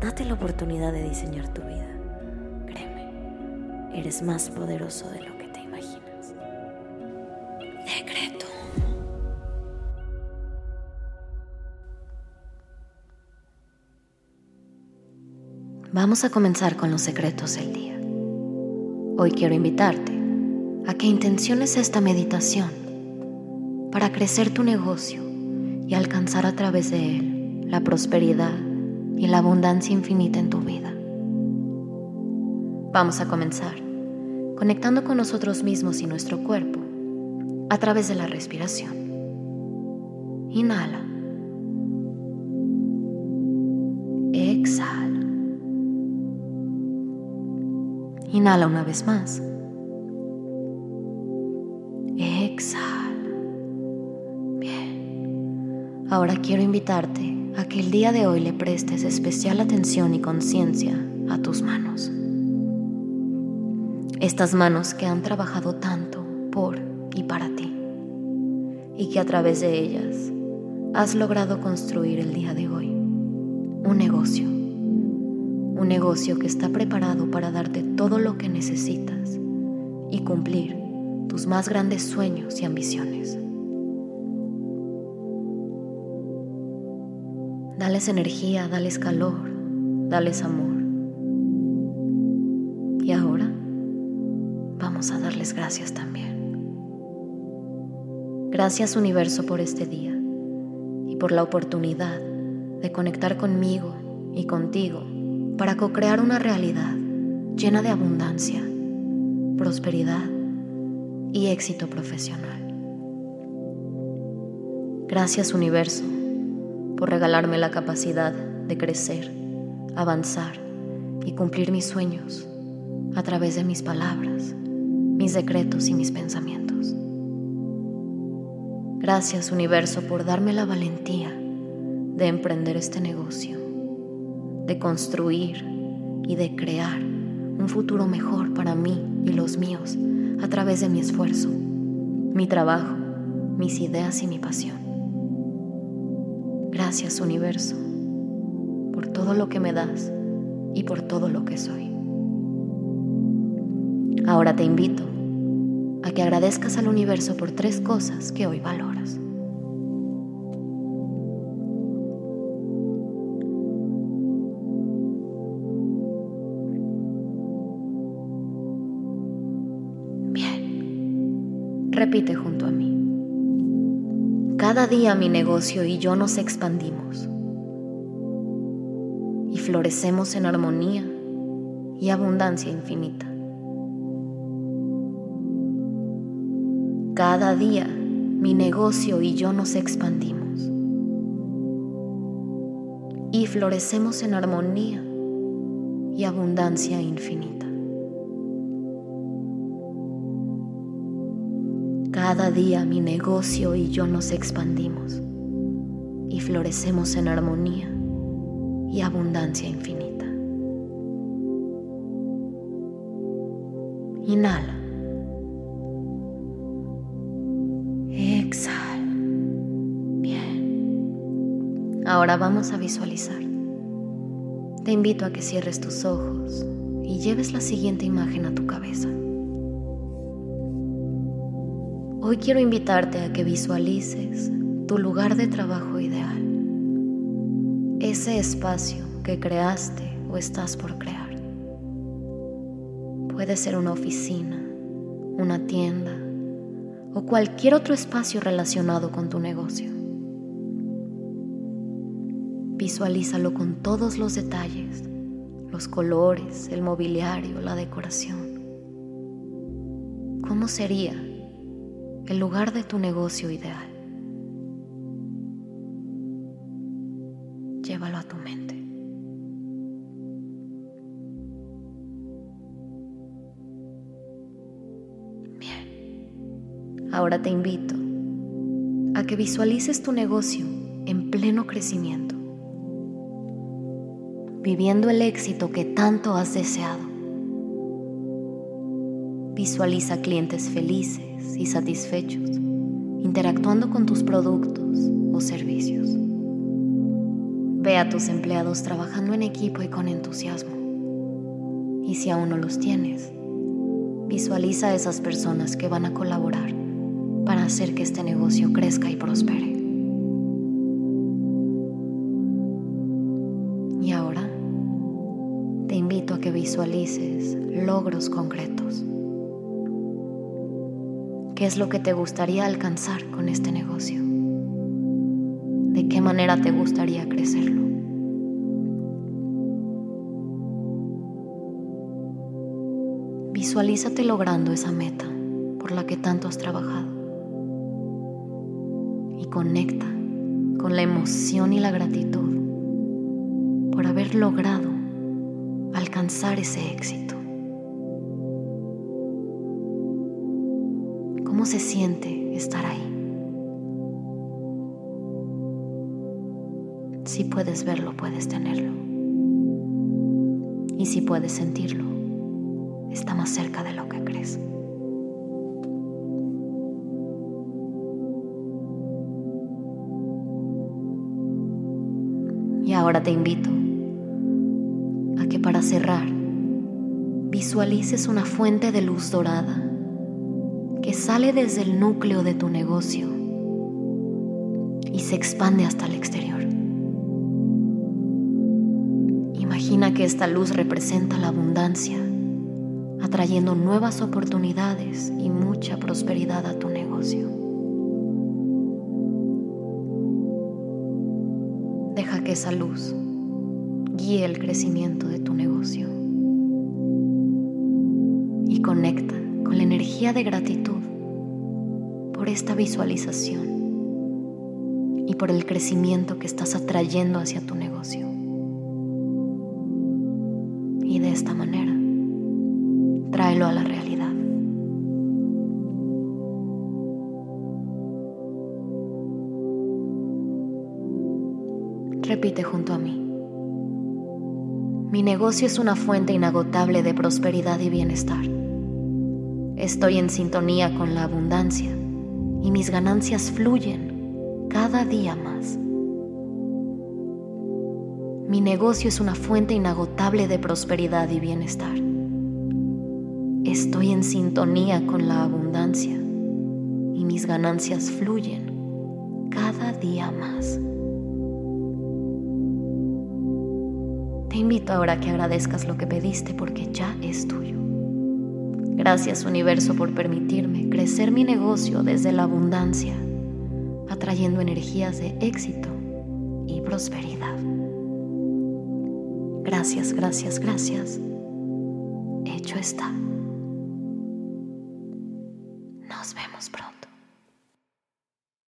Date la oportunidad de diseñar tu vida. Créeme, eres más poderoso de lo que te imaginas. Decreto. Vamos a comenzar con los secretos del día. Hoy quiero invitarte a que intenciones esta meditación para crecer tu negocio y alcanzar a través de él la prosperidad y la abundancia infinita en tu vida. Vamos a comenzar conectando con nosotros mismos y nuestro cuerpo a través de la respiración. Inhala. Exhala. Inhala una vez más. Exhala. Bien. Ahora quiero invitarte a que el día de hoy le prestes especial atención y conciencia a tus manos. Estas manos que han trabajado tanto por y para ti y que a través de ellas has logrado construir el día de hoy un negocio. Un negocio que está preparado para darte todo lo que necesitas y cumplir tus más grandes sueños y ambiciones. Dales energía, dales calor, dales amor. Y ahora vamos a darles gracias también. Gracias universo por este día y por la oportunidad de conectar conmigo y contigo para co-crear una realidad llena de abundancia, prosperidad y éxito profesional. Gracias universo por regalarme la capacidad de crecer, avanzar y cumplir mis sueños a través de mis palabras, mis decretos y mis pensamientos. Gracias universo por darme la valentía de emprender este negocio, de construir y de crear un futuro mejor para mí y los míos a través de mi esfuerzo, mi trabajo, mis ideas y mi pasión. Gracias universo por todo lo que me das y por todo lo que soy. Ahora te invito a que agradezcas al universo por tres cosas que hoy valoras. Bien, repite junto a mí. Cada día mi negocio y yo nos expandimos y florecemos en armonía y abundancia infinita. Cada día mi negocio y yo nos expandimos y florecemos en armonía y abundancia infinita. Cada día mi negocio y yo nos expandimos y florecemos en armonía y abundancia infinita. Inhala. Exhala. Bien. Ahora vamos a visualizar. Te invito a que cierres tus ojos y lleves la siguiente imagen a tu cabeza. Hoy quiero invitarte a que visualices tu lugar de trabajo ideal, ese espacio que creaste o estás por crear. Puede ser una oficina, una tienda o cualquier otro espacio relacionado con tu negocio. Visualízalo con todos los detalles, los colores, el mobiliario, la decoración. ¿Cómo sería el lugar de tu negocio ideal. Llévalo a tu mente. Bien, ahora te invito a que visualices tu negocio en pleno crecimiento, viviendo el éxito que tanto has deseado. Visualiza clientes felices y satisfechos, interactuando con tus productos o servicios. Ve a tus empleados trabajando en equipo y con entusiasmo. Y si aún no los tienes, visualiza a esas personas que van a colaborar para hacer que este negocio crezca y prospere. Y ahora te invito a que visualices logros concretos. ¿Qué es lo que te gustaría alcanzar con este negocio? ¿De qué manera te gustaría crecerlo? Visualízate logrando esa meta por la que tanto has trabajado conecta con la emoción y la gratitud por haber logrado alcanzar ese éxito. ¿Cómo se siente estar ahí? Si puedes verlo, puedes tenerlo. Y si puedes sentirlo, está más cerca de lo que crees. Y ahora te invito a que para cerrar visualices una fuente de luz dorada que sale desde el núcleo de tu negocio y se expande hasta el exterior. Imagina que esta luz representa la abundancia, atrayendo nuevas oportunidades y mucha prosperidad a tu negocio. Deja que esa luz guíe el crecimiento de tu negocio y conecta con la energía de gratitud por esta visualización y por el crecimiento que estás atrayendo hacia tu negocio. Y de esta manera, tráelo a la realidad. Repite junto a mí. Mi negocio es una fuente inagotable de prosperidad y bienestar. Estoy en sintonía con la abundancia y mis ganancias fluyen cada día más. Mi negocio es una fuente inagotable de prosperidad y bienestar. Estoy en sintonía con la abundancia y mis ganancias fluyen cada día más. Te invito ahora a que agradezcas lo que pediste porque ya es tuyo. Gracias universo por permitirme crecer mi negocio desde la abundancia, atrayendo energías de éxito y prosperidad. Gracias, gracias, gracias. Hecho está.